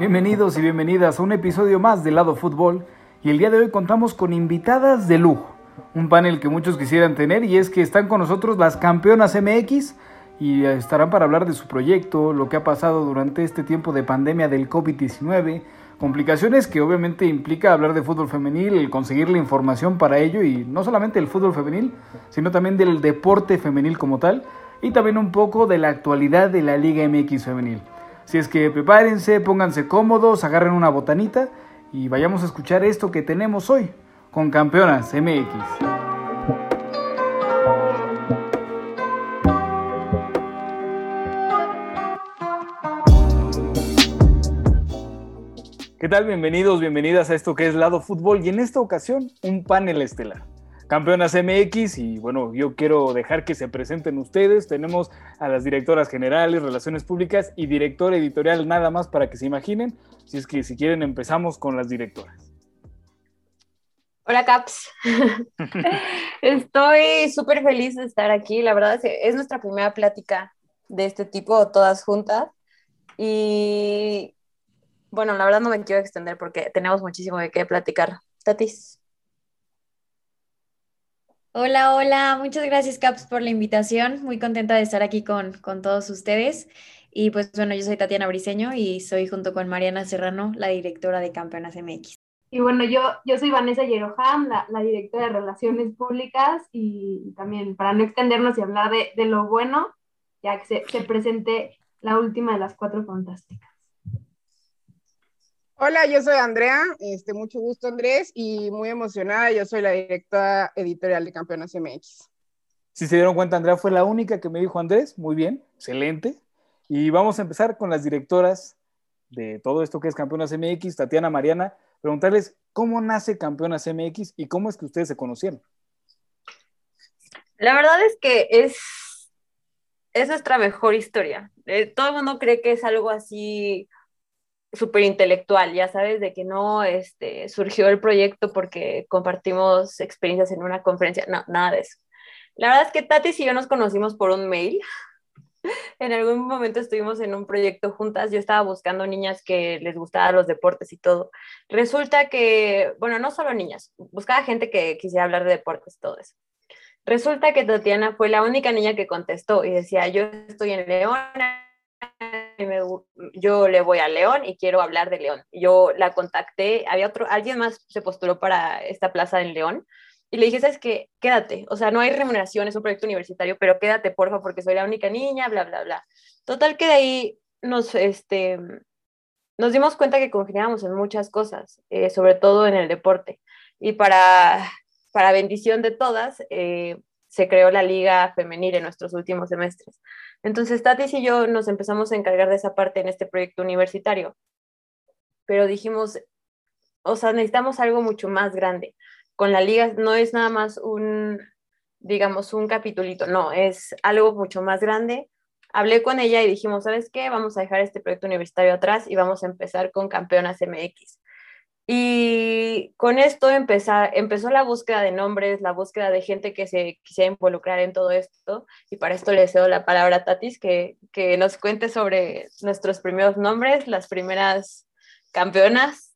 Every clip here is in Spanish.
Bienvenidos y bienvenidas a un episodio más de Lado Fútbol y el día de hoy contamos con invitadas de lujo, un panel que muchos quisieran tener y es que están con nosotros las campeonas MX y estarán para hablar de su proyecto, lo que ha pasado durante este tiempo de pandemia del COVID-19, complicaciones que obviamente implica hablar de fútbol femenil, conseguir la información para ello y no solamente el fútbol femenil, sino también del deporte femenil como tal y también un poco de la actualidad de la Liga MX femenil. Si es que prepárense, pónganse cómodos, agarren una botanita y vayamos a escuchar esto que tenemos hoy con Campeonas MX. ¿Qué tal? Bienvenidos, bienvenidas a esto que es Lado Fútbol y en esta ocasión un panel estelar campeonas MX y bueno, yo quiero dejar que se presenten ustedes. Tenemos a las directoras generales, relaciones públicas y director editorial nada más para que se imaginen. Si es que si quieren empezamos con las directoras. Hola Caps, estoy súper feliz de estar aquí. La verdad es que es nuestra primera plática de este tipo, todas juntas. Y bueno, la verdad no me quiero extender porque tenemos muchísimo de qué platicar. Tatis. Hola, hola, muchas gracias Caps por la invitación, muy contenta de estar aquí con, con todos ustedes. Y pues bueno, yo soy Tatiana Briseño y soy junto con Mariana Serrano la directora de Campeonas MX. Y bueno, yo, yo soy Vanessa Yeroham, la, la, directora de Relaciones Públicas y también para no extendernos y hablar de, de lo bueno, ya que se, se presente la última de las cuatro fantásticas. Hola, yo soy Andrea, este, mucho gusto Andrés y muy emocionada, yo soy la directora editorial de Campeonas MX. Si se dieron cuenta, Andrea fue la única que me dijo Andrés, muy bien, excelente. Y vamos a empezar con las directoras de todo esto que es Campeonas MX, Tatiana, Mariana, preguntarles cómo nace Campeonas MX y cómo es que ustedes se conocieron. La verdad es que es, es nuestra mejor historia. Eh, todo el mundo cree que es algo así súper intelectual, ya sabes, de que no este, surgió el proyecto porque compartimos experiencias en una conferencia, no, nada de eso. La verdad es que Tati y yo nos conocimos por un mail. En algún momento estuvimos en un proyecto juntas, yo estaba buscando niñas que les gustaban los deportes y todo. Resulta que, bueno, no solo niñas, buscaba gente que quisiera hablar de deportes todo eso. Resulta que Tatiana fue la única niña que contestó y decía, yo estoy en Yo le voy a León y quiero hablar de León. Yo la contacté, había otro, alguien más se postuló para esta plaza en León y le dije, ¿sabes qué? Quédate, o sea, no hay remuneración, es un proyecto universitario, pero quédate, porfa, porque soy la única niña, bla, bla, bla. Total que de ahí nos, este, nos dimos cuenta que congeniábamos en muchas cosas, eh, sobre todo en el deporte. Y para, para bendición de todas, eh, se creó la liga femenil en nuestros últimos semestres. Entonces, Tatis y yo nos empezamos a encargar de esa parte en este proyecto universitario, pero dijimos, o sea, necesitamos algo mucho más grande. Con la liga no es nada más un, digamos, un capitulito, no, es algo mucho más grande. Hablé con ella y dijimos, ¿sabes qué? Vamos a dejar este proyecto universitario atrás y vamos a empezar con Campeonas MX. Y con esto empezó la búsqueda de nombres, la búsqueda de gente que se quisiera involucrar en todo esto. Y para esto le cedo la palabra a Tatis, que, que nos cuente sobre nuestros primeros nombres, las primeras campeonas.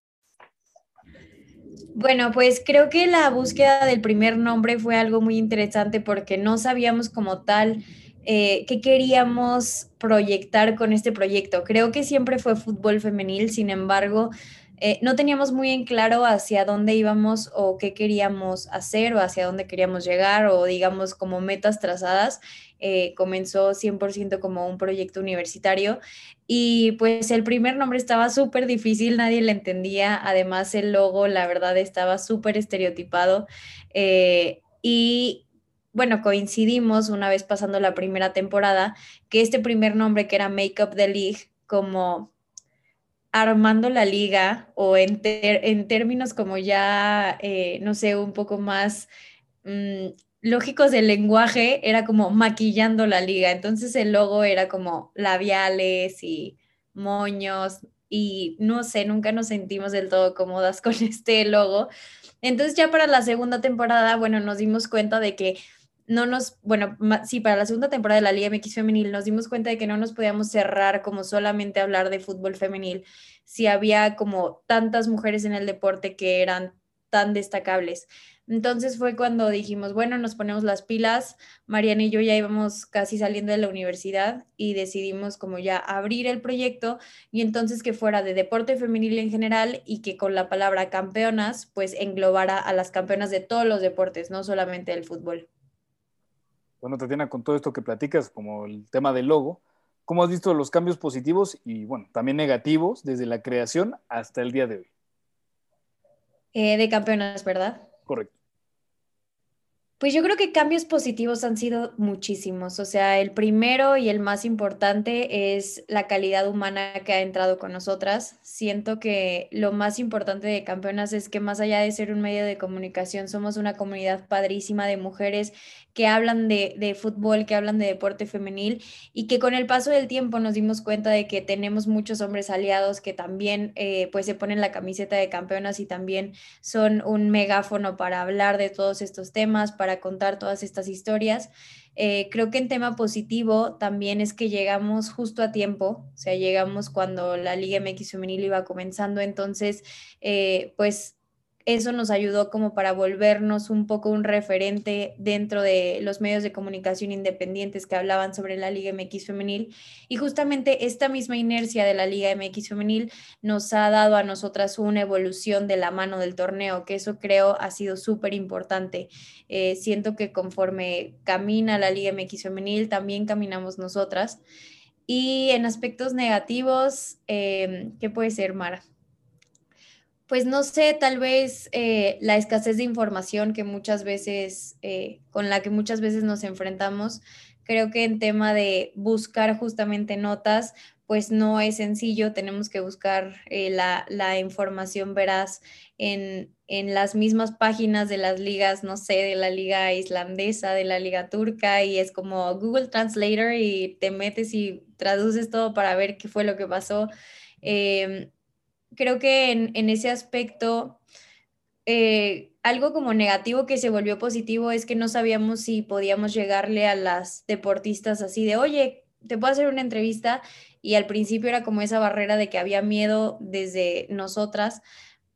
Bueno, pues creo que la búsqueda del primer nombre fue algo muy interesante porque no sabíamos como tal eh, qué queríamos proyectar con este proyecto. Creo que siempre fue fútbol femenil, sin embargo, eh, no teníamos muy en claro hacia dónde íbamos o qué queríamos hacer o hacia dónde queríamos llegar o digamos como metas trazadas. Eh, comenzó 100% como un proyecto universitario y pues el primer nombre estaba súper difícil, nadie le entendía, además el logo la verdad estaba súper estereotipado eh, y bueno, coincidimos una vez pasando la primera temporada que este primer nombre que era Make Up the League como armando la liga o en, en términos como ya, eh, no sé, un poco más mm, lógicos del lenguaje, era como maquillando la liga. Entonces el logo era como labiales y moños y no sé, nunca nos sentimos del todo cómodas con este logo. Entonces ya para la segunda temporada, bueno, nos dimos cuenta de que no nos, bueno, sí, para la segunda temporada de la Liga MX femenil nos dimos cuenta de que no nos podíamos cerrar como solamente hablar de fútbol femenil, si había como tantas mujeres en el deporte que eran tan destacables. Entonces fue cuando dijimos, bueno, nos ponemos las pilas. Mariana y yo ya íbamos casi saliendo de la universidad y decidimos como ya abrir el proyecto y entonces que fuera de deporte femenil en general y que con la palabra campeonas pues englobara a las campeonas de todos los deportes, no solamente del fútbol. Bueno, Tatiana, con todo esto que platicas, como el tema del logo, ¿cómo has visto los cambios positivos y, bueno, también negativos desde la creación hasta el día de hoy? Eh, de campeonas, ¿verdad? Correcto. Pues yo creo que cambios positivos han sido muchísimos. O sea, el primero y el más importante es la calidad humana que ha entrado con nosotras. Siento que lo más importante de Campeonas es que más allá de ser un medio de comunicación, somos una comunidad padrísima de mujeres que hablan de, fútbol, que hablan de deporte femenil y que con el paso del tiempo nos dimos cuenta de que tenemos muchos hombres aliados que también eh, pues se ponen la camiseta de campeonas y también son un megáfono para hablar de todos estos temas, para contar todas estas historias. Eh, creo que en tema positivo también es que llegamos justo a tiempo, o sea, llegamos cuando la Liga MX femenil iba comenzando, entonces, eh, pues eso nos ayudó como para volvernos un poco un referente dentro de los medios de comunicación independientes que hablaban sobre la Liga MX femenil. Y justamente esta misma inercia de la Liga MX femenil nos ha dado a nosotras una evolución de la mano del torneo, que eso creo ha sido súper importante. Eh, siento que conforme camina la Liga MX femenil, también caminamos nosotras. Y en aspectos negativos, eh, ¿qué puede ser, Mara? Pues no sé, tal vez eh, la escasez de información que muchas veces, eh, con la que muchas veces nos enfrentamos, creo que en tema de buscar justamente notas, pues no es sencillo, tenemos que buscar eh, la, la, información veraz en, en, las mismas páginas de las ligas, no sé, de la liga islandesa, de la liga turca, y es como Google Translator y te metes y traduces todo para ver qué fue lo que pasó. Em, creo que en, ese aspecto, eh, algo como negativo que se volvió positivo es que no sabíamos si podíamos llegarle a las deportistas así de, oye, te puedo hacer una entrevista y al principio era como esa barrera de que había miedo desde nosotras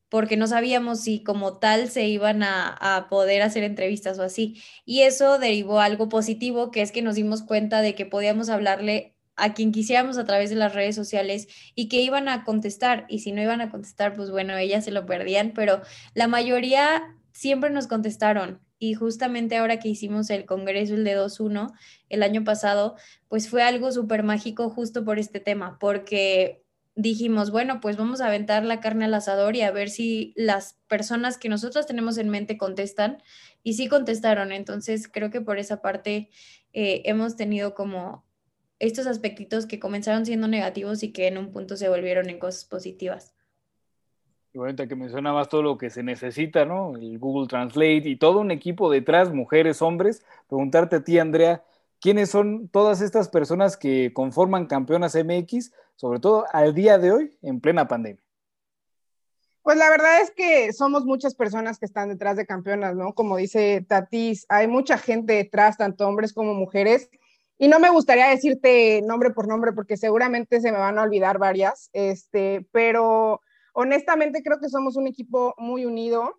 porque no sabíamos si como tal se iban a, a, poder hacer entrevistas o así. Y eso derivó algo positivo, que es que nos dimos cuenta de que podíamos hablarle a quien quisiéramos a través de las redes sociales y que iban a contestar. Y si no iban a contestar, pues bueno, ellas se lo perdían, pero la mayoría siempre nos contestaron. Y justamente ahora que hicimos el Congreso, el de 2.1, el año pasado, pues fue algo súper mágico justo por este tema, porque dijimos, bueno, pues vamos a aventar la carne al asador y a ver si las personas que nosotros tenemos en mente contestan. Y sí contestaron. Entonces creo que por esa parte eh, hemos tenido como estos aspectitos que comenzaron siendo negativos y que en un punto se volvieron en cosas positivas. Y que mencionabas todo lo que se necesita, ¿no? El Google Translate y todo un equipo detrás, mujeres, hombres, preguntarte a ti, Andrea, ¿quiénes son todas estas personas que conforman Campeonas MX, sobre todo al día de hoy, en plena pandemia? Pues la verdad es que somos muchas personas que están detrás de campeonas, ¿no? Como dice Tatis, hay mucha gente detrás, tanto hombres como mujeres, y no me gustaría decirte nombre por nombre porque seguramente se me van a olvidar varias, este, pero honestamente creo que somos un equipo muy unido,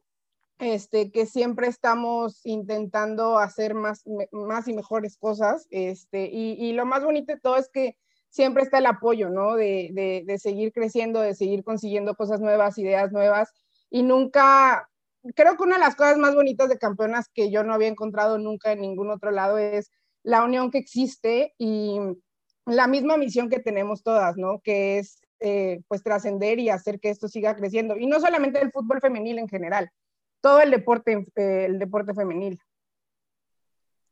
este, que siempre estamos intentando hacer más, más y mejores cosas, este, y, y, lo más bonito de todo es que siempre está el apoyo, ¿no? De, de, de seguir creciendo, de seguir consiguiendo cosas nuevas, ideas nuevas, y nunca, creo que una de las cosas más bonitas de campeonas que yo no había encontrado nunca en ningún otro lado es la unión que existe y la misma misión que tenemos todas, ¿no? Que es eh, pues trascender y hacer que esto siga creciendo. Y no solamente el fútbol femenil en general, todo el deporte, eh, el deporte femenil.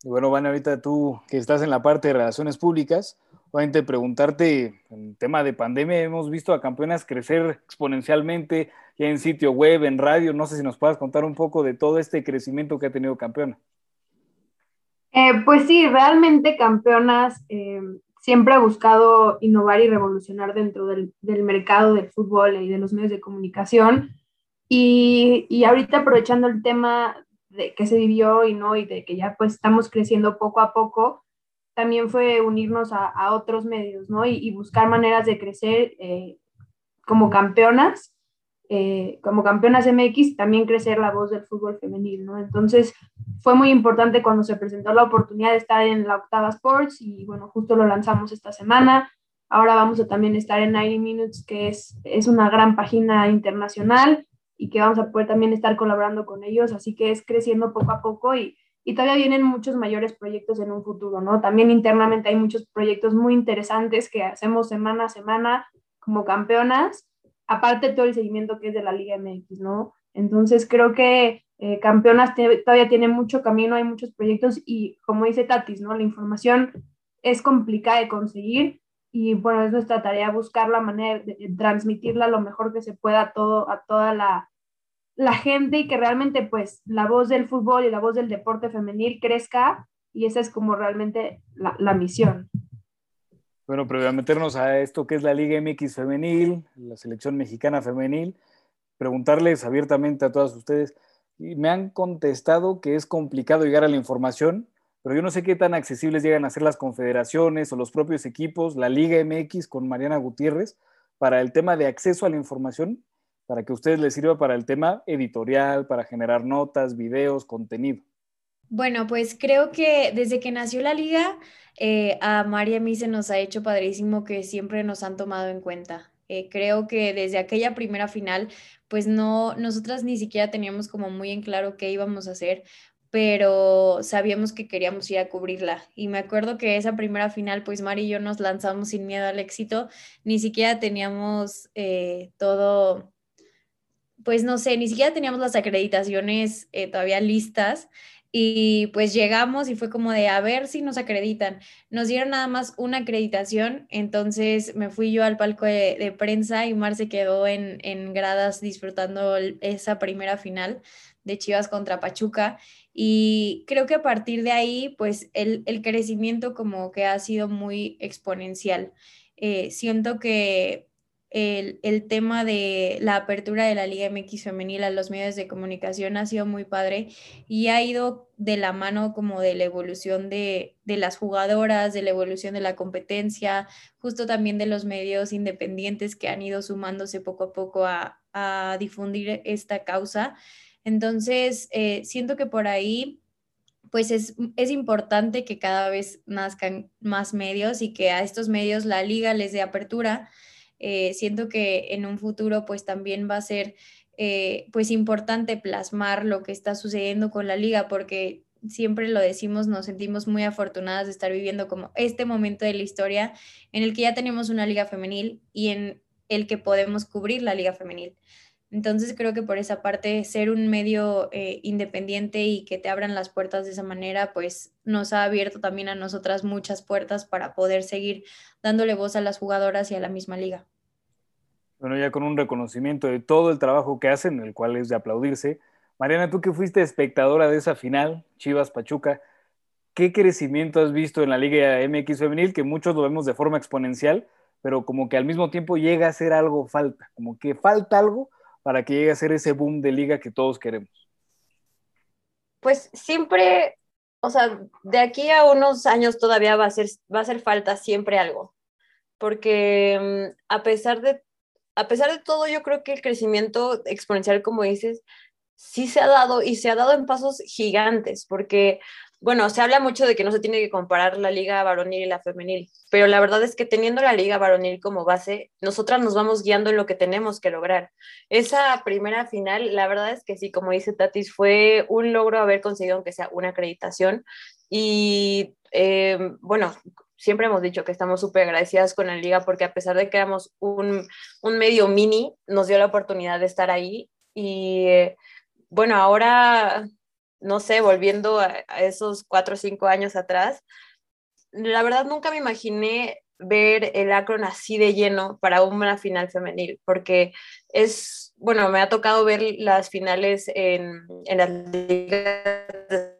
Y bueno, Van, ahorita tú que estás en la parte de relaciones públicas, obviamente preguntarte, en tema de pandemia, hemos visto a campeonas crecer exponencialmente, ya en sitio web, en radio, no sé si nos puedas contar un poco de todo este crecimiento que ha tenido campeona. Eh, pues sí, realmente Campeonas eh, siempre ha buscado innovar y revolucionar dentro del, mercado del fútbol y de los medios de comunicación. Y, ahorita aprovechando el tema de que se vivió y no, y de que ya pues estamos creciendo poco a poco, también fue unirnos a, otros medios, ¿no? Y, buscar maneras de crecer eh, como campeonas, como campeonas MX, también crecer la voz del fútbol femenil, ¿no? Entonces, fue muy importante cuando se presentó la oportunidad de estar en la Octava Sports y bueno, justo lo lanzamos esta semana. Ahora vamos a también estar en 90 Minutes, que es, es una gran página internacional y que vamos a poder también estar colaborando con ellos, así que es creciendo poco a poco y, y todavía vienen muchos mayores proyectos en un futuro, ¿no? También internamente hay muchos proyectos muy interesantes que hacemos semana a semana como campeonas, aparte todo el seguimiento que es de la Liga MX, ¿no? Entonces creo que eh, campeonas todavía tiene mucho camino, hay muchos proyectos y como dice Tatis, ¿no? La información es complicada de conseguir y bueno, es nuestra tarea buscar la manera de, transmitirla lo mejor que se pueda a, todo, a toda la, la gente y que realmente pues la voz del fútbol y la voz del deporte femenil crezca y esa es como realmente la, la misión. Bueno, pero a meternos a esto que es la Liga MX femenil, la selección mexicana femenil, preguntarles abiertamente a todas ustedes, y me han contestado que es complicado llegar a la información, pero yo no sé qué tan accesibles llegan a ser las confederaciones o los propios equipos, la Liga MX con Mariana Gutiérrez, para el tema de acceso a la información, para que a ustedes les sirva para el tema editorial, para generar notas, videos, contenido. Bueno, pues creo que desde que nació la liga, eh, a María y a mí se nos ha hecho padrísimo que siempre nos han tomado en cuenta. Eh, creo que desde aquella primera final, pues no, nosotras ni siquiera teníamos como muy en claro qué íbamos a hacer, pero sabíamos que queríamos ir a cubrirla. Y me acuerdo que esa primera final, pues Mari y yo nos lanzamos sin miedo al éxito, ni siquiera teníamos eh, todo, pues no sé, ni siquiera teníamos las acreditaciones eh, todavía listas. Y pues llegamos y fue como de a ver si nos acreditan. Nos dieron nada más una acreditación, entonces me fui yo al palco de, prensa y Mar se quedó en, en gradas disfrutando esa primera final de Chivas contra Pachuca. Y creo que a partir de ahí, pues el, el crecimiento como que ha sido muy exponencial. Eh, siento que el, tema de la apertura de la Liga MX femenil a los medios de comunicación ha sido muy padre y ha ido de la mano como de la evolución de, las jugadoras, de la evolución de la competencia, justo también de los medios independientes que han ido sumándose poco a poco a, difundir esta causa. Entonces, eh, siento que por ahí pues es, es, importante que cada vez nazcan más medios y que a estos medios la liga les dé apertura eh, siento que en un futuro pues también va a ser eh, pues importante plasmar lo que está sucediendo con la liga porque siempre lo decimos, nos sentimos muy afortunadas de estar viviendo como este momento de la historia en el que ya tenemos una liga femenil y en el que podemos cubrir la liga femenil. Entonces creo que por esa parte ser un medio eh, independiente y que te abran las puertas de esa manera, pues nos ha abierto también a nosotras muchas puertas para poder seguir dándole voz a las jugadoras y a la misma liga. Bueno, ya con un reconocimiento de todo el trabajo que hacen, el cual es de aplaudirse. Mariana, tú que fuiste espectadora de esa final, Chivas Pachuca, ¿qué crecimiento has visto en la Liga MX femenil? Que muchos lo vemos de forma exponencial, pero como que al mismo tiempo llega a ser algo falta, como que falta algo para que llegue a ser ese boom de liga que todos queremos? Pues siempre, o sea, de aquí a unos años todavía va a ser, va a hacer falta siempre algo, porque mm, a pesar de a pesar de todo, yo creo que el crecimiento exponencial, como dices, sí se ha dado y se ha dado en pasos gigantes, porque bueno, se habla mucho de que no se tiene que comparar la liga varonil y la femenil, pero la verdad es que teniendo la liga varonil como base, nosotras nos vamos guiando en lo que tenemos que lograr. Esa primera final, la verdad es que sí, como dice Tatis, fue un logro haber conseguido aunque sea una acreditación y eh, bueno, siempre hemos dicho que estamos súper agradecidas con la liga porque a pesar de que éramos un, un medio mini, nos dio la oportunidad de estar ahí y eh, bueno, ahora no sé, volviendo a, esos cuatro o cinco años atrás, la verdad nunca me imaginé ver el Akron así de lleno para una final femenil, porque es, bueno, me ha tocado ver las finales en, en las ligas de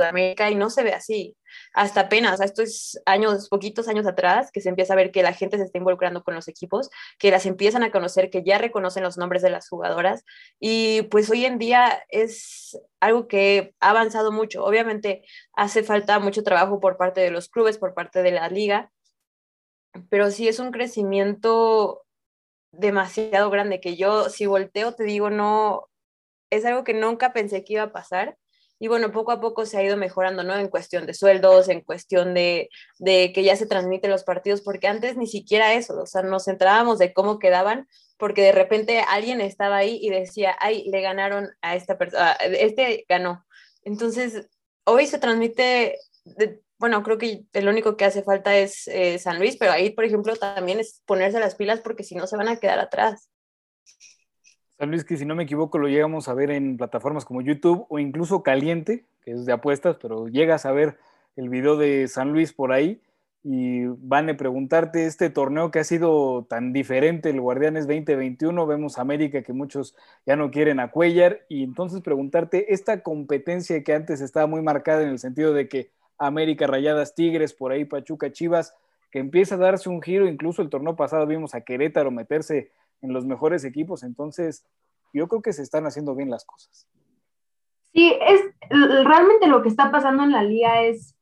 Sudamérica y no se ve así. Hasta apenas, estos años, poquitos años atrás, que se empieza a ver que la gente se está involucrando con los equipos, que las empiezan a conocer, que ya reconocen los nombres de las jugadoras. Y pues hoy en día es algo que ha avanzado mucho. Obviamente hace falta mucho trabajo por parte de los clubes, por parte de la liga, pero sí es un crecimiento demasiado grande que yo si volteo te digo no es algo que nunca pensé que iba a pasar y bueno, poco a poco se ha ido mejorando, ¿no? En cuestión de sueldos, en cuestión de, de, que ya se transmiten los partidos, porque antes ni siquiera eso, o sea, nos centrábamos de cómo quedaban, porque de repente alguien estaba ahí y decía, ay, le ganaron a esta persona, este ganó. Entonces, hoy se transmite, bueno, creo que el único que hace falta es eh, San Luis, pero ahí, por ejemplo, también es ponerse las pilas porque si no se van a quedar atrás. San Luis, que si no me equivoco lo llegamos a ver en plataformas como YouTube o incluso Caliente, que es de apuestas, pero llegas a ver el video de San Luis por ahí y van a preguntarte este torneo que ha sido tan diferente, el Guardianes 2021, vemos América que muchos ya no quieren a y entonces preguntarte esta competencia que antes estaba muy marcada en el sentido de que América, Rayadas, Tigres, por ahí Pachuca, Chivas, que empieza a darse un giro, incluso el torneo pasado vimos a Querétaro meterse en los mejores equipos, entonces yo creo que se están haciendo bien las cosas. Sí, es realmente lo que está pasando en la liga es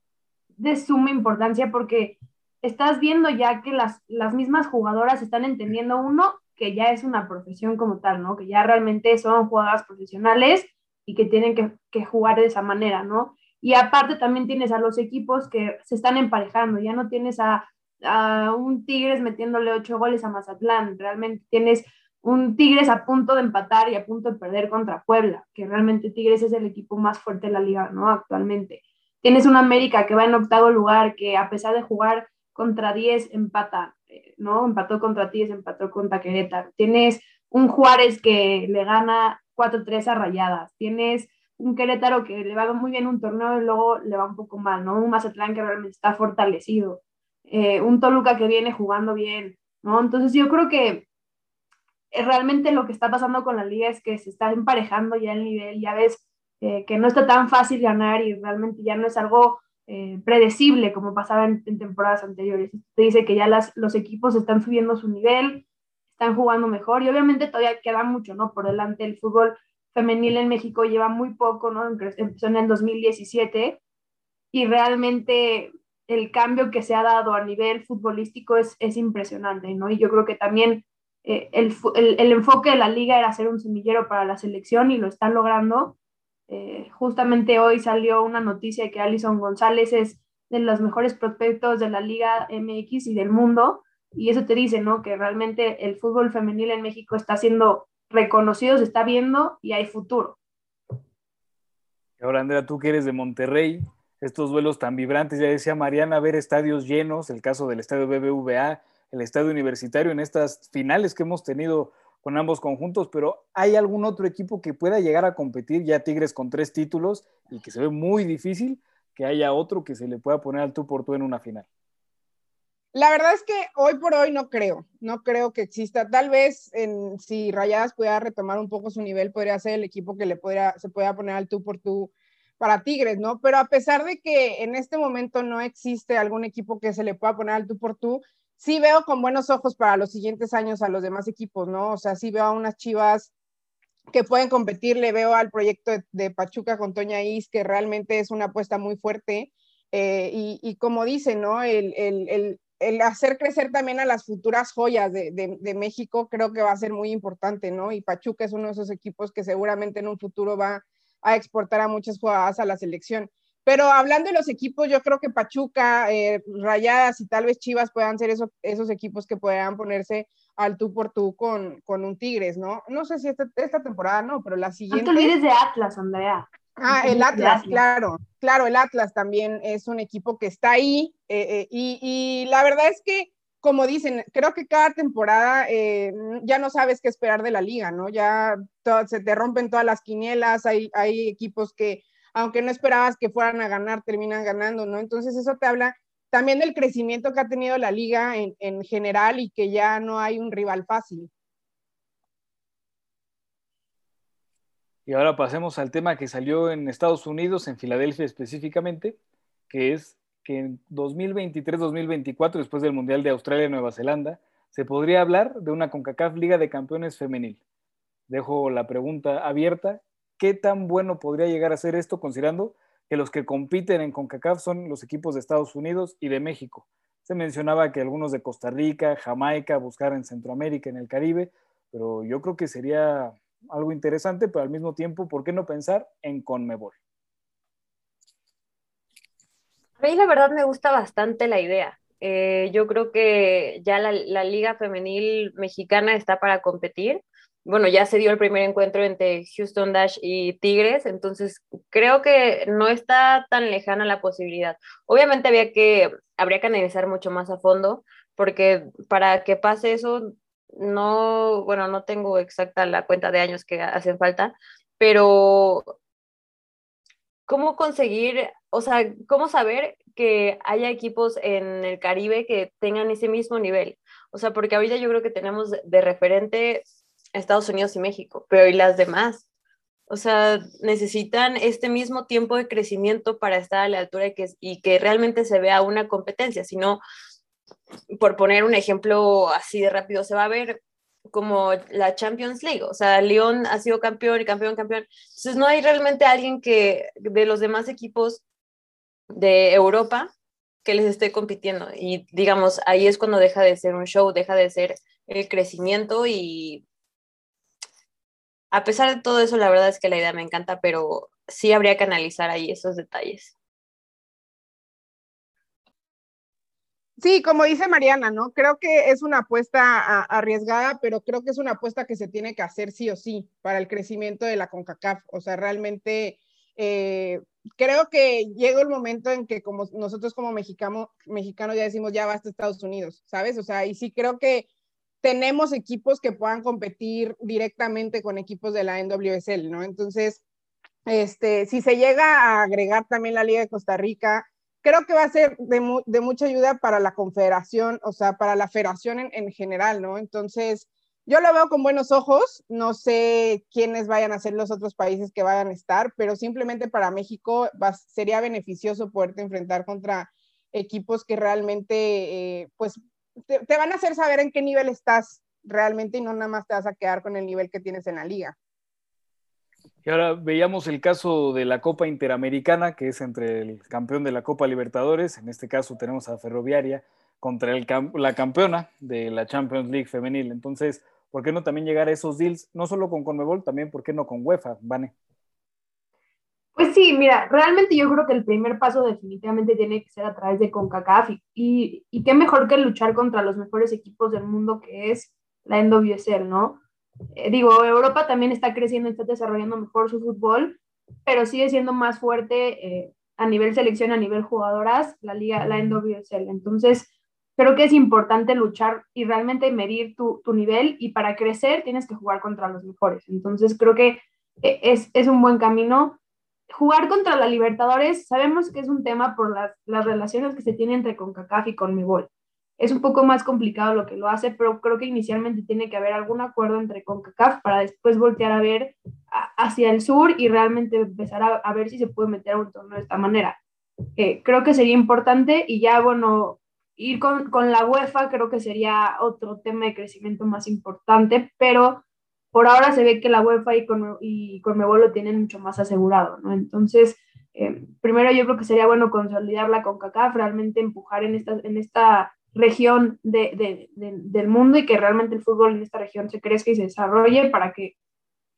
de suma importancia porque estás viendo ya que las, las mismas jugadoras están entendiendo uno que ya es una profesión como tal, ¿no? Que ya realmente son jugadoras profesionales y que tienen que, que jugar de esa manera, ¿no? Y aparte también tienes a los equipos que se están emparejando, ya no tienes a a un Tigres metiéndole ocho goles a Mazatlán. Realmente tienes un Tigres a punto de empatar y a punto de perder contra Puebla, que realmente Tigres es el equipo más fuerte de la liga, ¿no? Actualmente. Tienes un América que va en octavo lugar, que a pesar de jugar contra 10, empata, eh, ¿no? Empató contra 10, empató contra Querétaro. Tienes un Juárez que le gana 4-3 a Rayadas. Tienes un Querétaro que le va muy bien un torneo y luego le va un poco mal, ¿no? Un Mazatlán que realmente está fortalecido. Eh, un Toluca que viene jugando bien, ¿no? Entonces yo creo que realmente lo que está pasando con la liga es que se está emparejando ya el nivel, ya ves eh, que no está tan fácil ganar y realmente ya no es algo eh, predecible como pasaba en, temporadas anteriores. Te dice que ya las, los equipos están subiendo su nivel, están jugando mejor y obviamente todavía queda mucho, ¿no? Por delante el fútbol femenil en México lleva muy poco, ¿no? Empezó en el 2017 y realmente el cambio que se ha dado a nivel futbolístico es, es impresionante, ¿no? Y yo creo que también eh, el, el, enfoque de la liga era ser un semillero para la selección y lo están logrando. Eh, justamente hoy salió una noticia que Alison González es de los mejores prospectos de la Liga MX y del mundo, y eso te dice, ¿no? Que realmente el fútbol femenil en México está siendo reconocido, se está viendo y hay futuro. Ahora, Andrea, tú que eres de Monterrey, estos duelos tan vibrantes. Ya decía Mariana, ver estadios llenos, el caso del estadio BBVA, el estadio universitario en estas finales que hemos tenido con ambos conjuntos, pero ¿hay algún otro equipo que pueda llegar a competir ya Tigres con tres títulos y que se ve muy difícil que haya otro que se le pueda poner al tú por tú en una final? La verdad es que hoy por hoy no creo, no creo que exista. Tal vez en, si Rayadas pudiera retomar un poco su nivel, podría ser el equipo que le se pueda poner al tú por tú para Tigres, ¿no? Pero a pesar de que en este momento no existe algún equipo que se le pueda poner al tú por tú, sí veo con buenos ojos para los siguientes años a los demás equipos, ¿no? O sea, sí veo a unas chivas que pueden competir, le veo al proyecto de, Pachuca con Toña Is, que realmente es una apuesta muy fuerte. Eh, y, como dice, ¿no? El, hacer crecer también a las futuras joyas de, de, México creo que va a ser muy importante, ¿no? Y Pachuca es uno de esos equipos que seguramente en un futuro va exportar a muchas jugadoras a la selección. Pero hablando de los equipos, yo creo que Pachuca, eh, Rayadas y tal vez Chivas puedan ser esos, esos equipos que puedan ponerse al tú por tú con, con un Tigres, ¿no? No sé si esta, esta temporada no, pero la siguiente. No te olvides de Atlas, Andrea. Ah, el Atlas, claro, claro, el Atlas también es un equipo que está ahí eh, eh, y, y, la verdad es que como dicen, creo que cada temporada eh, ya no sabes qué esperar de la liga, ¿no? Ya se te rompen todas las quinielas, hay, equipos que, aunque no esperabas que fueran a ganar, terminan ganando, ¿no? Entonces eso te habla también del crecimiento que ha tenido la liga en, en general y que ya no hay un rival fácil. Y ahora pasemos al tema que salió en Estados Unidos, en Filadelfia específicamente, que es que en 2023-2024, después del Mundial de Australia y Nueva Zelanda, se podría hablar de una CONCACAF Liga de Campeones femenil. Dejo la pregunta abierta. ¿Qué tan bueno podría llegar a ser esto considerando que los que compiten en CONCACAF son los equipos de Estados Unidos y de México? Se mencionaba que algunos de Costa Rica, Jamaica, buscar en Centroamérica, en el Caribe, pero yo creo que sería algo interesante, pero al mismo tiempo, ¿por qué no pensar en Conmebol? A mí la verdad me gusta bastante la idea. Eh, yo creo que ya la, la, Liga Femenil Mexicana está para competir. Bueno, ya se dio el primer encuentro entre Houston Dash y Tigres, entonces creo que no está tan lejana la posibilidad. Obviamente había que, habría que analizar mucho más a fondo, porque para que pase eso no, bueno, no tengo exacta la cuenta de años que hacen falta, pero ¿cómo conseguir, o sea, cómo saber que haya equipos en el Caribe que tengan ese mismo nivel? O sea, porque ahorita yo creo que tenemos de referente Estados Unidos y México, pero ¿y las demás? O sea, necesitan este mismo tiempo de crecimiento para estar a la altura y que, y que realmente se vea una competencia, si no, por poner un ejemplo así de rápido, se va a ver como la Champions League, o sea, León ha sido campeón y campeón, campeón. Entonces no hay realmente alguien que de los demás equipos de Europa que les esté compitiendo y digamos, ahí es cuando deja de ser un show, deja de ser el crecimiento y a pesar de todo eso, la verdad es que la idea me encanta, pero sí habría que analizar ahí esos detalles. Sí, como dice Mariana, ¿no? Creo que es una apuesta arriesgada, pero creo que es una apuesta que se tiene que hacer sí o sí para el crecimiento de la CONCACAF. O sea, realmente eh, creo que llega el momento en que como nosotros como mexicano, mexicanos ya decimos, ya basta Estados Unidos, ¿sabes? O sea, y sí creo que tenemos equipos que puedan competir directamente con equipos de la NWSL, ¿no? Entonces, este, si se llega a agregar también la Liga de Costa Rica, creo que va a ser de, de, mucha ayuda para la confederación, o sea, para la federación en, en, general, ¿no? Entonces, yo lo veo con buenos ojos, no sé quiénes vayan a ser los otros países que vayan a estar, pero simplemente para México sería beneficioso poderte enfrentar contra equipos que realmente, eh, pues, te, te van a hacer saber en qué nivel estás realmente y no nada más te vas a quedar con el nivel que tienes en la liga. Y ahora veíamos el caso de la Copa Interamericana, que es entre el campeón de la Copa Libertadores, en este caso tenemos a Ferroviaria, contra el, la campeona de la Champions League femenil. Entonces, ¿por qué no también llegar a esos deals, no solo con Conmebol, también, ¿por qué no con UEFA, Vane? Pues sí, mira, realmente yo creo que el primer paso definitivamente tiene que ser a través de CONCACAF y, y qué mejor que luchar contra los mejores equipos del mundo que es la NWSL, ¿no? Eh, digo, Europa también está creciendo, está desarrollando mejor su fútbol, pero sigue siendo más fuerte eh, a nivel selección, a nivel jugadoras, la liga, la NWSL. Entonces, creo que es importante luchar y realmente medir tu, tu, nivel y para crecer tienes que jugar contra los mejores. Entonces, creo que eh, es, es un buen camino. Jugar contra la Libertadores, sabemos que es un tema por las, las relaciones que se tienen entre CONCACAF y CONMEBOL es un poco más complicado lo que lo hace, pero creo que inicialmente tiene que haber algún acuerdo entre CONCACAF para después voltear a ver hacia el sur y realmente empezar a, ver si se puede meter a un torneo de esta manera. Eh, creo que sería importante y ya, bueno, ir con, con, la UEFA creo que sería otro tema de crecimiento más importante, pero por ahora se ve que la UEFA y con, y Conmebol lo tienen mucho más asegurado, ¿no? Entonces, eh, primero yo creo que sería bueno consolidarla con CONCACAF, realmente empujar en esta, en esta región de, de, del mundo y que realmente el fútbol en esta región se crezca y se desarrolle para que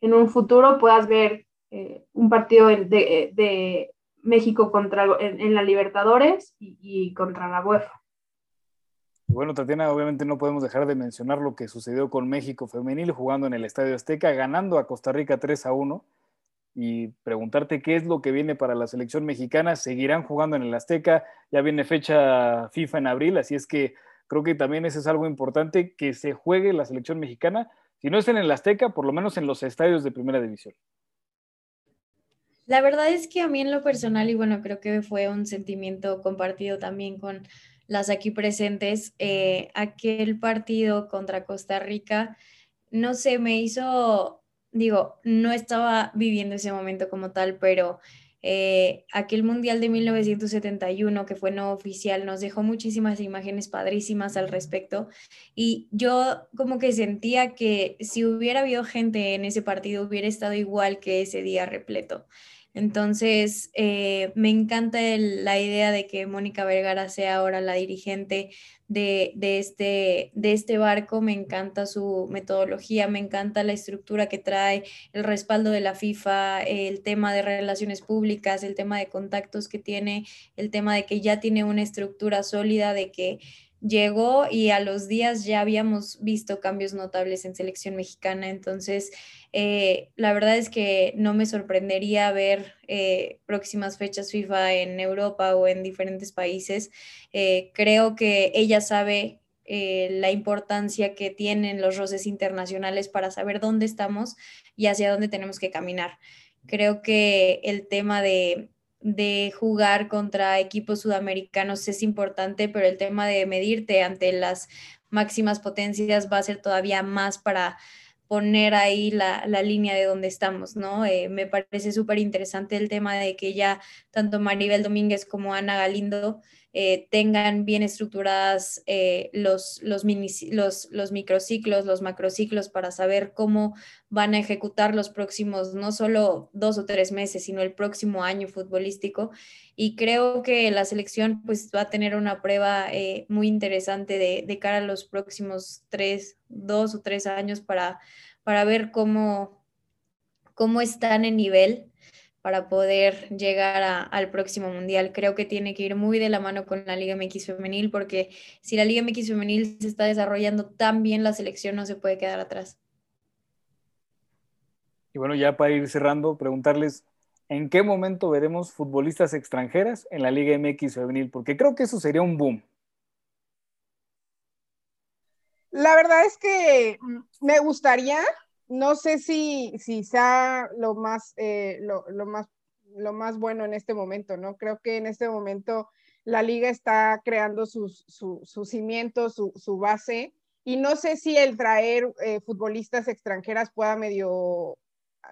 en un futuro puedas ver eh, un partido de, México contra, en, en la Libertadores y, y, contra la UEFA. Bueno, Tatiana, obviamente no podemos dejar de mencionar lo que sucedió con México femenil jugando en el Estadio Azteca, ganando a Costa Rica 3 a 1 y preguntarte qué es lo que viene para la selección mexicana. Seguirán jugando en el Azteca, ya viene fecha FIFA en abril, así es que creo que también eso es algo importante, que se juegue la selección mexicana, si no es en el Azteca, por lo menos en los estadios de primera división. La verdad es que a mí en lo personal, y bueno, creo que fue un sentimiento compartido también con las aquí presentes, eh, aquel partido contra Costa Rica, no sé, me hizo digo, no estaba viviendo ese momento como tal, pero eh, aquel Mundial de 1971 que fue no oficial nos dejó muchísimas imágenes padrísimas al respecto y yo como que sentía que si hubiera habido gente en ese partido hubiera estado igual que ese día repleto. Entonces, eh, me encanta la idea de que Mónica Vergara sea ahora la dirigente de, este, de este barco, me encanta su metodología, me encanta la estructura que trae, el respaldo de la FIFA, el tema de relaciones públicas, el tema de contactos que tiene, el tema de que ya tiene una estructura sólida, de que llegó y a los días ya habíamos visto cambios notables en selección mexicana. Entonces, eh, la verdad es que no me sorprendería ver eh, próximas fechas FIFA en Europa o en diferentes países. Eh, creo que ella sabe la importancia que tienen los roces internacionales para saber dónde estamos y hacia dónde tenemos que caminar. Creo que el tema de de jugar contra equipos sudamericanos es importante, pero el tema de medirte ante las máximas potencias va a ser todavía más para poner ahí la, línea de donde estamos, ¿no? Eh, me parece súper interesante el tema de que ya tanto Maribel Domínguez como Ana Galindo eh, tengan bien estructuradas eh, los, los, los, los, microciclos, los macrociclos para saber cómo van a ejecutar los próximos, no solo dos o tres meses, sino el próximo año futbolístico. Y creo que la selección pues va a tener una prueba eh, muy interesante de, de, cara a los próximos tres, dos o tres años para, para ver cómo, cómo están en nivel para poder llegar al próximo mundial. Creo que tiene que ir muy de la mano con la Liga MX femenil porque si la Liga MX femenil se está desarrollando tan bien, la selección no se puede quedar atrás. Y bueno, ya para ir cerrando, preguntarles, ¿en qué momento veremos futbolistas extranjeras en la Liga MX femenil? Porque creo que eso sería un boom. La verdad es que me gustaría, no sé si, si sea lo más, eh, lo, más, lo más bueno en este momento, ¿no? Creo que en este momento la liga está creando sus, su, cimientos, su, base, y no sé si el traer eh, futbolistas extranjeras pueda medio,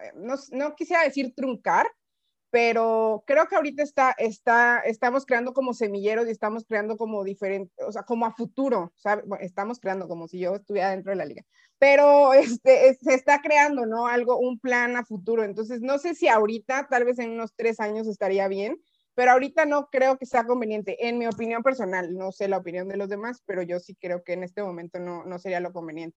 eh, no, no quisiera decir truncar, pero creo que ahorita está, está, estamos creando como semilleros y estamos creando como diferente, o sea, como a futuro, ¿sabes? estamos creando como si yo estuviera dentro de la liga, pero este, se está creando, ¿no? Algo, un plan a futuro. Entonces, no sé si ahorita, tal vez en unos tres años estaría bien, pero ahorita no creo que sea conveniente, en mi opinión personal, no sé la opinión de los demás, pero yo sí creo que en este momento no, no sería lo conveniente.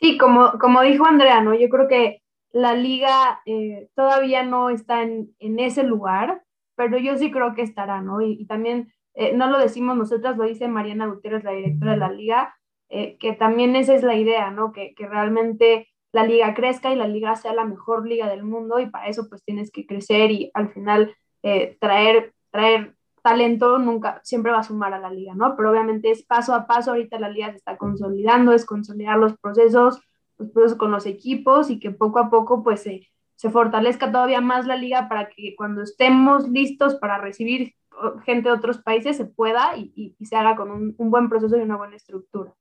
Sí, como, como dijo Andrea, ¿no? Yo creo que la liga eh, todavía no está en, ese lugar, pero yo sí creo que estará, ¿no? Y, también eh, no lo decimos nosotras, lo dice Mariana Gutiérrez, la directora de la liga, eh, que también esa es la idea, ¿no? Que, que, realmente la liga crezca y la liga sea la mejor liga del mundo y para eso pues tienes que crecer y al final traer, traer talento nunca, siempre va a sumar a la liga, ¿no? Pero obviamente es paso a paso, ahorita la liga se está consolidando, es consolidar los procesos, pues, con los equipos y que poco a poco pues se, se fortalezca todavía más la liga para que cuando estemos listos para recibir gente de otros países se pueda y, y, se haga con un, un, buen proceso y una buena estructura.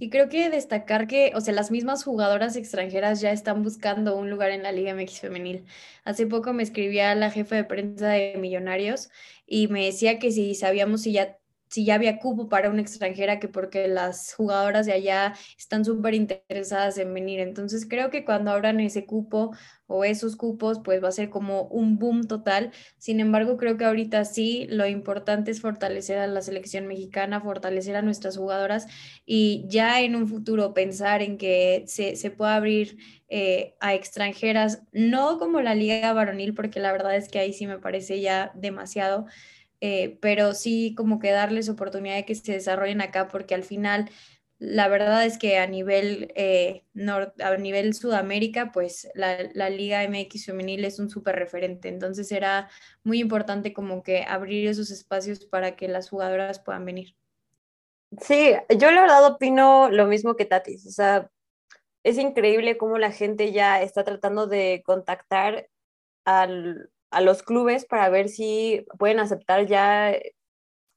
Y creo que destacar que, o sea, las mismas jugadoras extranjeras ya están buscando un lugar en la Liga MX femenil. Hace poco me escribía la jefa de prensa de Millonarios y me decía que si sabíamos si ya si ya había cupo para una extranjera, que porque las jugadoras de allá están súper interesadas en venir. Entonces creo que cuando abran ese cupo o esos cupos, pues va a ser como un boom total. Sin embargo, creo que ahorita sí, lo importante es fortalecer a la selección mexicana, fortalecer a nuestras jugadoras y ya en un futuro pensar en que se, se pueda abrir eh, a extranjeras, no como la liga varonil, porque la verdad es que ahí sí me parece ya demasiado eh, pero sí como que darles oportunidad de que se desarrollen acá, porque al final la verdad es que a nivel, eh, a nivel Sudamérica, pues la, la, Liga MX femenil es un súper referente, entonces era muy importante como que abrir esos espacios para que las jugadoras puedan venir. Sí, yo la verdad opino lo mismo que Tatis, o sea, es increíble cómo la gente ya está tratando de contactar al, a los clubes para ver si pueden aceptar ya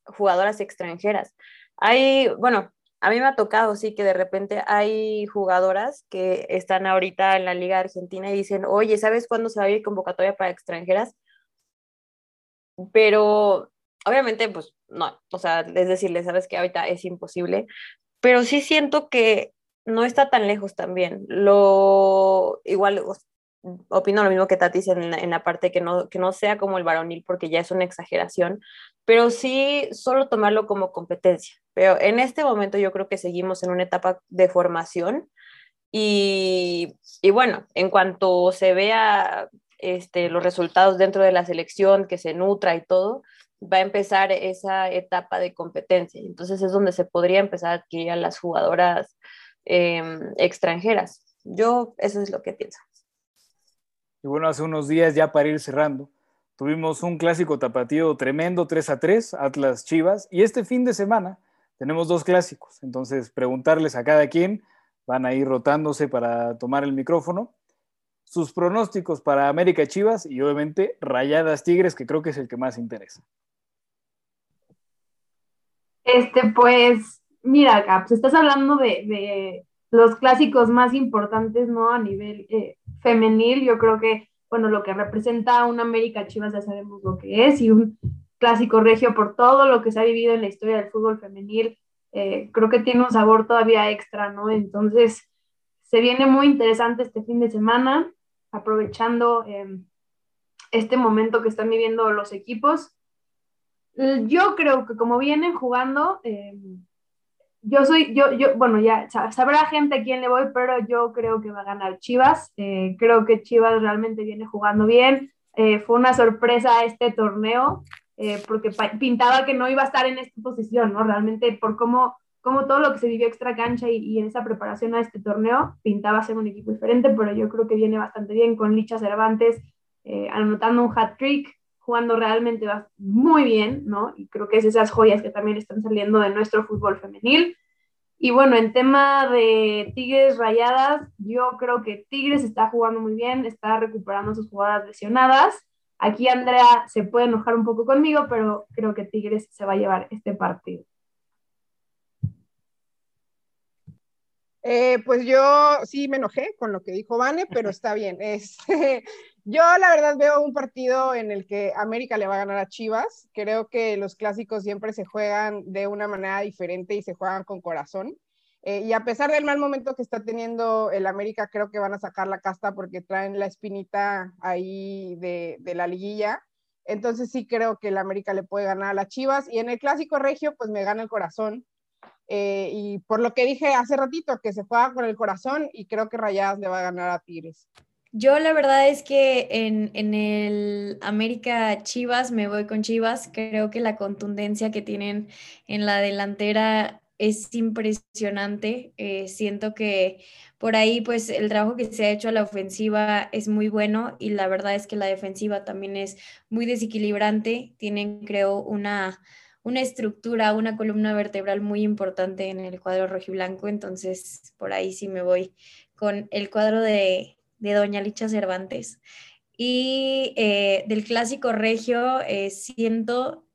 jugadoras extranjeras. Hay, bueno, a mí me ha tocado, sí, que de repente hay jugadoras que están ahorita en la Liga Argentina y dicen, oye, ¿sabes cuándo se va a ir convocatoria para extranjeras? Pero obviamente, pues no, o sea, es decirle, sabes que ahorita es imposible, pero sí siento que no está tan lejos también. Lo igual opino lo mismo que Tati en, en la parte que no, que no sea como el varonil porque ya es una exageración, pero sí solo tomarlo como competencia. Pero en este momento yo creo que seguimos en una etapa de formación y, y bueno, en cuanto se vea este, los resultados dentro de la selección, que se nutra y todo, va a empezar esa etapa de competencia. Entonces es donde se podría empezar a adquirir a las jugadoras em, extranjeras. Yo eso es lo que pienso. Y bueno, hace unos días ya para ir cerrando, tuvimos un clásico tapatío tremendo 3 a 3, Atlas Chivas, y este fin de semana tenemos dos clásicos. Entonces, preguntarles a cada quien, van a ir rotándose para tomar el micrófono, sus pronósticos para América Chivas y obviamente Rayadas Tigres, que creo que es el que más interesa. Este, pues, mira, Caps, estás hablando de, los clásicos más importantes, ¿no? A nivel eh, femenil, yo creo que, bueno, lo que representa un América Chivas ya sabemos lo que es, y un clásico regio por todo lo que se ha vivido en la historia del fútbol femenil, eh, creo que tiene un sabor todavía extra, ¿no? Entonces, se viene muy interesante este fin de semana, aprovechando em, este momento que están viviendo los equipos. Yo creo que como vienen jugando, em, yo soy, yo, yo, bueno, ya sabrá gente a quién le voy, pero yo creo que va a ganar Chivas. Eh, creo que Chivas realmente viene jugando bien. Eh, fue una sorpresa este torneo, eh, porque pintaba que no iba a estar en esta posición, ¿no? Realmente por cómo, cómo todo lo que se vivió extra cancha y, y, en esa preparación a este torneo, pintaba ser un equipo diferente, pero yo creo que viene bastante bien con Licha Cervantes, anotando un hat-trick, jugando realmente muy bien, ¿no? Y creo que es esas joyas que también están saliendo de nuestro fútbol femenil. Y bueno, en tema de Tigres rayadas, yo creo que Tigres está jugando muy bien, está recuperando sus jugadas lesionadas. Aquí Andrea se puede enojar un poco conmigo, pero creo que Tigres se va a llevar este partido. Eh, pues yo sí me enojé con lo que dijo Vane, pero está bien. Este, yo la verdad veo un partido en el que América le va a ganar a Chivas. Creo que los clásicos siempre se juegan de una manera diferente y se juegan con corazón. Eh, y a pesar del mal momento que está teniendo el América, creo que van a sacar la casta porque traen la espinita ahí de, la liguilla. Entonces sí creo que el América le puede ganar a las Chivas. Y en el clásico regio, pues me gana el corazón. Eh, y por lo que dije hace ratito, que se juega con el corazón y creo que Rayadas le va a ganar a Tigres. Yo la verdad es que en, en, el América Chivas me voy con Chivas. Creo que la contundencia que tienen en la delantera es impresionante. Eh, siento que por ahí pues el trabajo que se ha hecho a la ofensiva es muy bueno y la verdad es que la defensiva también es muy desequilibrante. Tienen creo una una estructura, una columna vertebral muy importante en el cuadro rojiblanco, entonces por ahí sí me voy con el cuadro de, Doña Licha Cervantes. Y eh, del clásico regio, eh, siento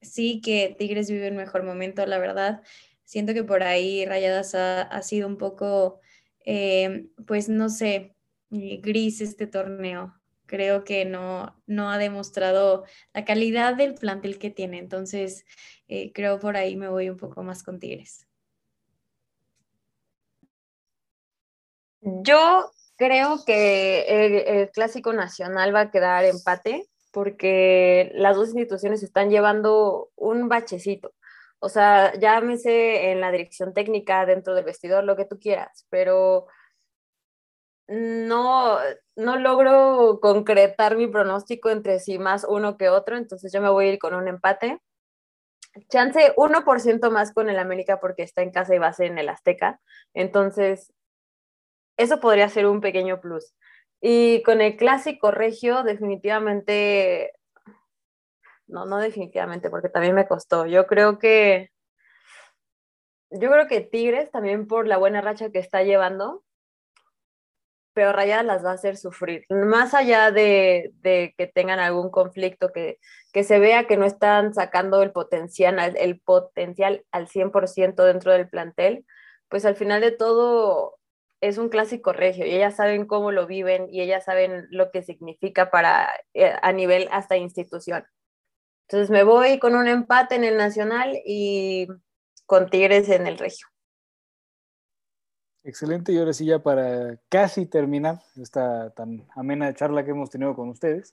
sí que Tigres vive un mejor momento, la verdad. Siento que por ahí Rayadas ha, sido un poco, eh, pues no sé, gris este torneo creo que no, no ha demostrado la calidad del plantel que tiene. Entonces, creo por ahí me voy un poco más con Tigres. Yo creo que el, clásico nacional va a quedar empate porque las dos instituciones están llevando un bachecito. O sea, llámese en la dirección técnica, dentro del vestidor, lo que tú quieras, pero no, no logro concretar mi pronóstico entre sí más uno que otro, entonces yo me voy a ir con un empate. Chance 1% más con el América porque está en casa y va a ser en el Azteca. Entonces, eso podría ser un pequeño plus. Y con el clásico regio, definitivamente, no, no definitivamente, porque también me costó. Yo creo que, yo creo que Tigres, también por la buena racha que está llevando, pero Rayadas las va a hacer sufrir. Más allá de, que tengan algún conflicto, que, que, se vea que no están sacando el potencial, el potencial al 100% dentro del plantel, pues al final de todo es un clásico regio y ellas saben cómo lo viven y ellas saben lo que significa para eh, a nivel hasta institución. Entonces me voy con un empate en el nacional y con Tigres en el regio. Excelente, y ahora sí ya para casi terminar esta tan amena charla que hemos tenido con ustedes,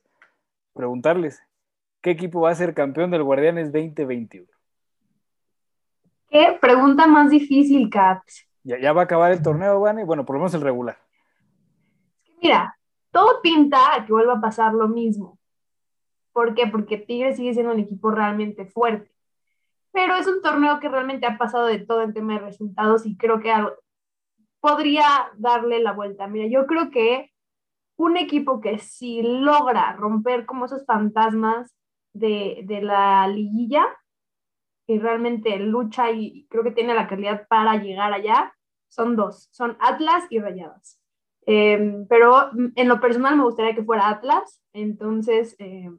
preguntarles, ¿qué equipo va a ser campeón del Guardianes 2021? ¿Qué pregunta más difícil, Kat? Ya, va a acabar el torneo, Vane, bueno, por lo menos el regular. Mira, todo pinta a que vuelva a pasar lo mismo. ¿Por qué? Porque Tigres sigue siendo un equipo realmente fuerte. Pero es un torneo que realmente ha pasado de todo en tema de resultados y creo que podría darle la vuelta. Mira, yo creo que un equipo que si logra romper como esos fantasmas de, la liguilla, y realmente lucha y creo que tiene la calidad para llegar allá, son dos, son Atlas y Rayadas. Em, pero en lo personal me gustaría que fuera Atlas, entonces, em,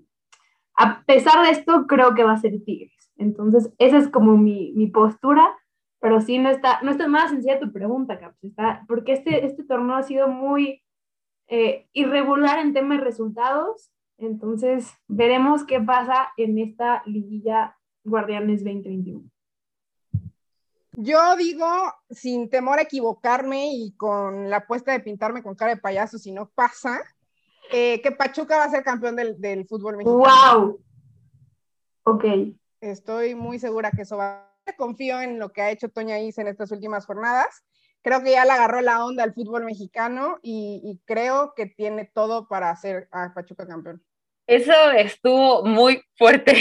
a pesar de esto, creo que va a ser Tigres. Entonces, esa es como mi, mi postura pero sí no está, no está más sencilla tu pregunta, Caps, está, porque este, este torneo ha sido muy eh, irregular en temas de resultados, entonces veremos qué pasa en esta liguilla Guardianes 2021. Yo digo, sin temor a equivocarme y con la apuesta de pintarme con cara de payaso si no pasa, eh, que Pachuca va a ser campeón del, del fútbol mexicano. ¡Wow! Ok. Estoy muy segura que eso va confío en lo que ha hecho Toña Is en estas últimas jornadas. Creo que ya le agarró la onda al fútbol mexicano y, creo que tiene todo para hacer a Pachuca campeón. Eso estuvo muy fuerte.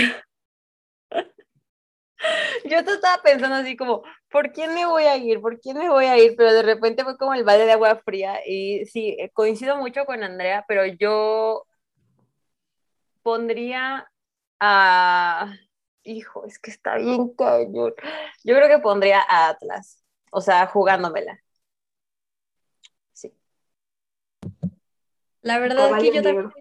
Yo estaba pensando así como, ¿por quién me voy a ir? ¿Por quién me voy a ir? Pero de repente fue como el balde de agua fría y sí, coincido mucho con Andrea, pero yo pondría a hijo, es que está bien cañón. Yo creo que pondría a Atlas, o sea, jugándomela. Sí. La verdad que yo también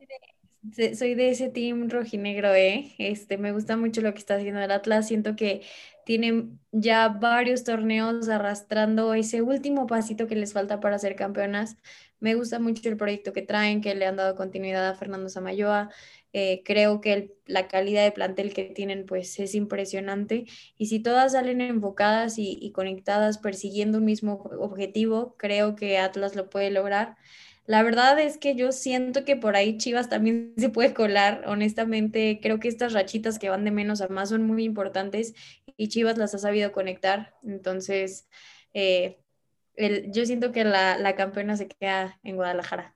soy de, ese team rojinegro, ¿eh? Este, me gusta mucho lo que está haciendo el Atlas. Siento que tienen ya varios torneos arrastrando ese último pasito que les falta para ser campeonas. Me gusta mucho el proyecto que traen, que le han dado continuidad a Fernando Samayoa. Eh, creo que la calidad de plantel que tienen pues es impresionante y si todas salen enfocadas y, conectadas persiguiendo un mismo objetivo, creo que Atlas lo puede lograr. La verdad es que yo siento que por ahí Chivas también se puede colar. Honestamente, creo que estas rachitas que van de menos a más son muy importantes y Chivas las ha sabido conectar. Entonces, eh, yo siento que la, campeona se queda en Guadalajara.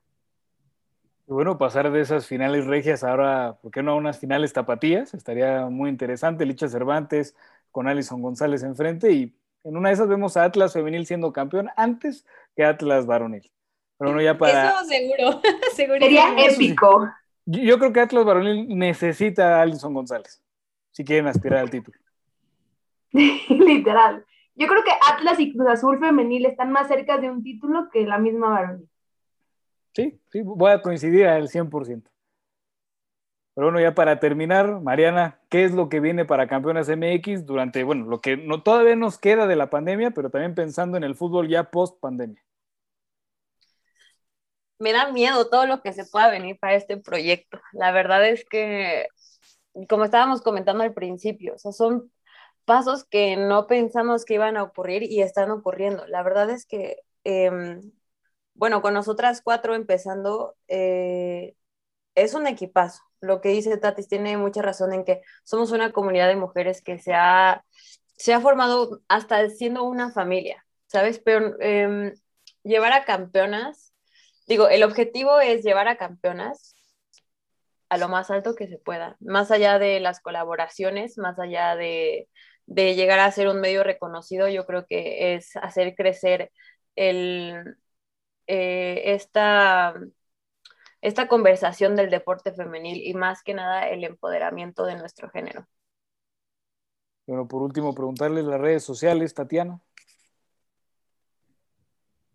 Bueno, pasar de esas finales regias ahora, ¿por qué no a unas finales tapatías? Estaría muy interesante. Licha Cervantes con Alison González enfrente y en una de esas vemos a Atlas femenil siendo campeón antes que Atlas varonil. Pero bueno, ya para... Eso seguro, Sería épico. Yo, creo que Atlas varonil necesita a Alison González si quieren aspirar al título. Literal. Yo creo que Atlas y Cruz Azul femenil están más cerca de un título que la misma varonil. Sí, sí, voy a coincidir al 100%. Pero bueno, ya para terminar, Mariana, ¿qué es lo que viene para Campeonas MX durante, bueno, lo que no, todavía nos queda de la pandemia, pero también pensando en el fútbol ya post pandemia? Me da miedo todo lo que se pueda venir para este proyecto. La verdad es que, como estábamos comentando al principio, son pasos que no pensamos que iban a ocurrir y están ocurriendo. La verdad es que em, bueno, con nosotras cuatro empezando, eh, es un equipazo. Lo que dice Tatis tiene mucha razón en que somos una comunidad de mujeres que se ha, se ha formado hasta siendo una familia, ¿sabes? Pero em, llevar a campeonas, digo, el objetivo es llevar a campeonas a lo más alto que se pueda, más allá de las colaboraciones, más allá de, de llegar a ser un medio reconocido, yo creo que es hacer crecer el, eh, esta, esta conversación del deporte femenil y más que nada el empoderamiento de nuestro género. Bueno, por último, preguntarle las redes sociales, Tatiana.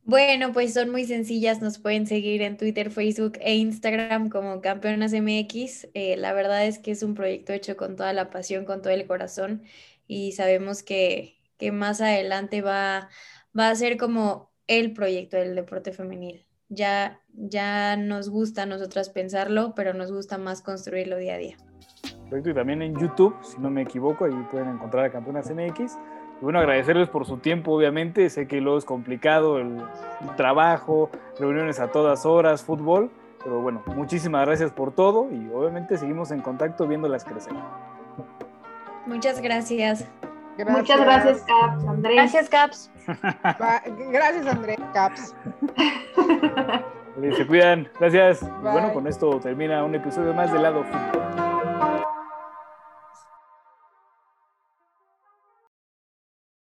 Bueno, pues son muy sencillas, nos pueden seguir en Twitter, Facebook e Instagram como Campeonas MX. Eh, la verdad es que es un proyecto hecho con toda la pasión, con todo el corazón y sabemos que, que más adelante va, va a ser como el proyecto del deporte femenil. Ya, ya nos gusta a nosotras pensarlo, pero nos gusta más construirlo día a día. Perfecto, y también en YouTube, si no me equivoco, ahí pueden encontrar a Campeonas MX. Bueno, agradecerles por su tiempo, obviamente. Sé que luego es complicado el trabajo, reuniones a todas horas, fútbol. Pero bueno, muchísimas gracias por todo y obviamente seguimos en contacto viéndolas crecer. Muchas gracias. gracias. Muchas gracias, Caps, Andrés. Gracias, Caps. gracias, Andrés, Caps. Se cuidan. Gracias. Y bueno, con esto termina un episodio más de Lado Fútbol.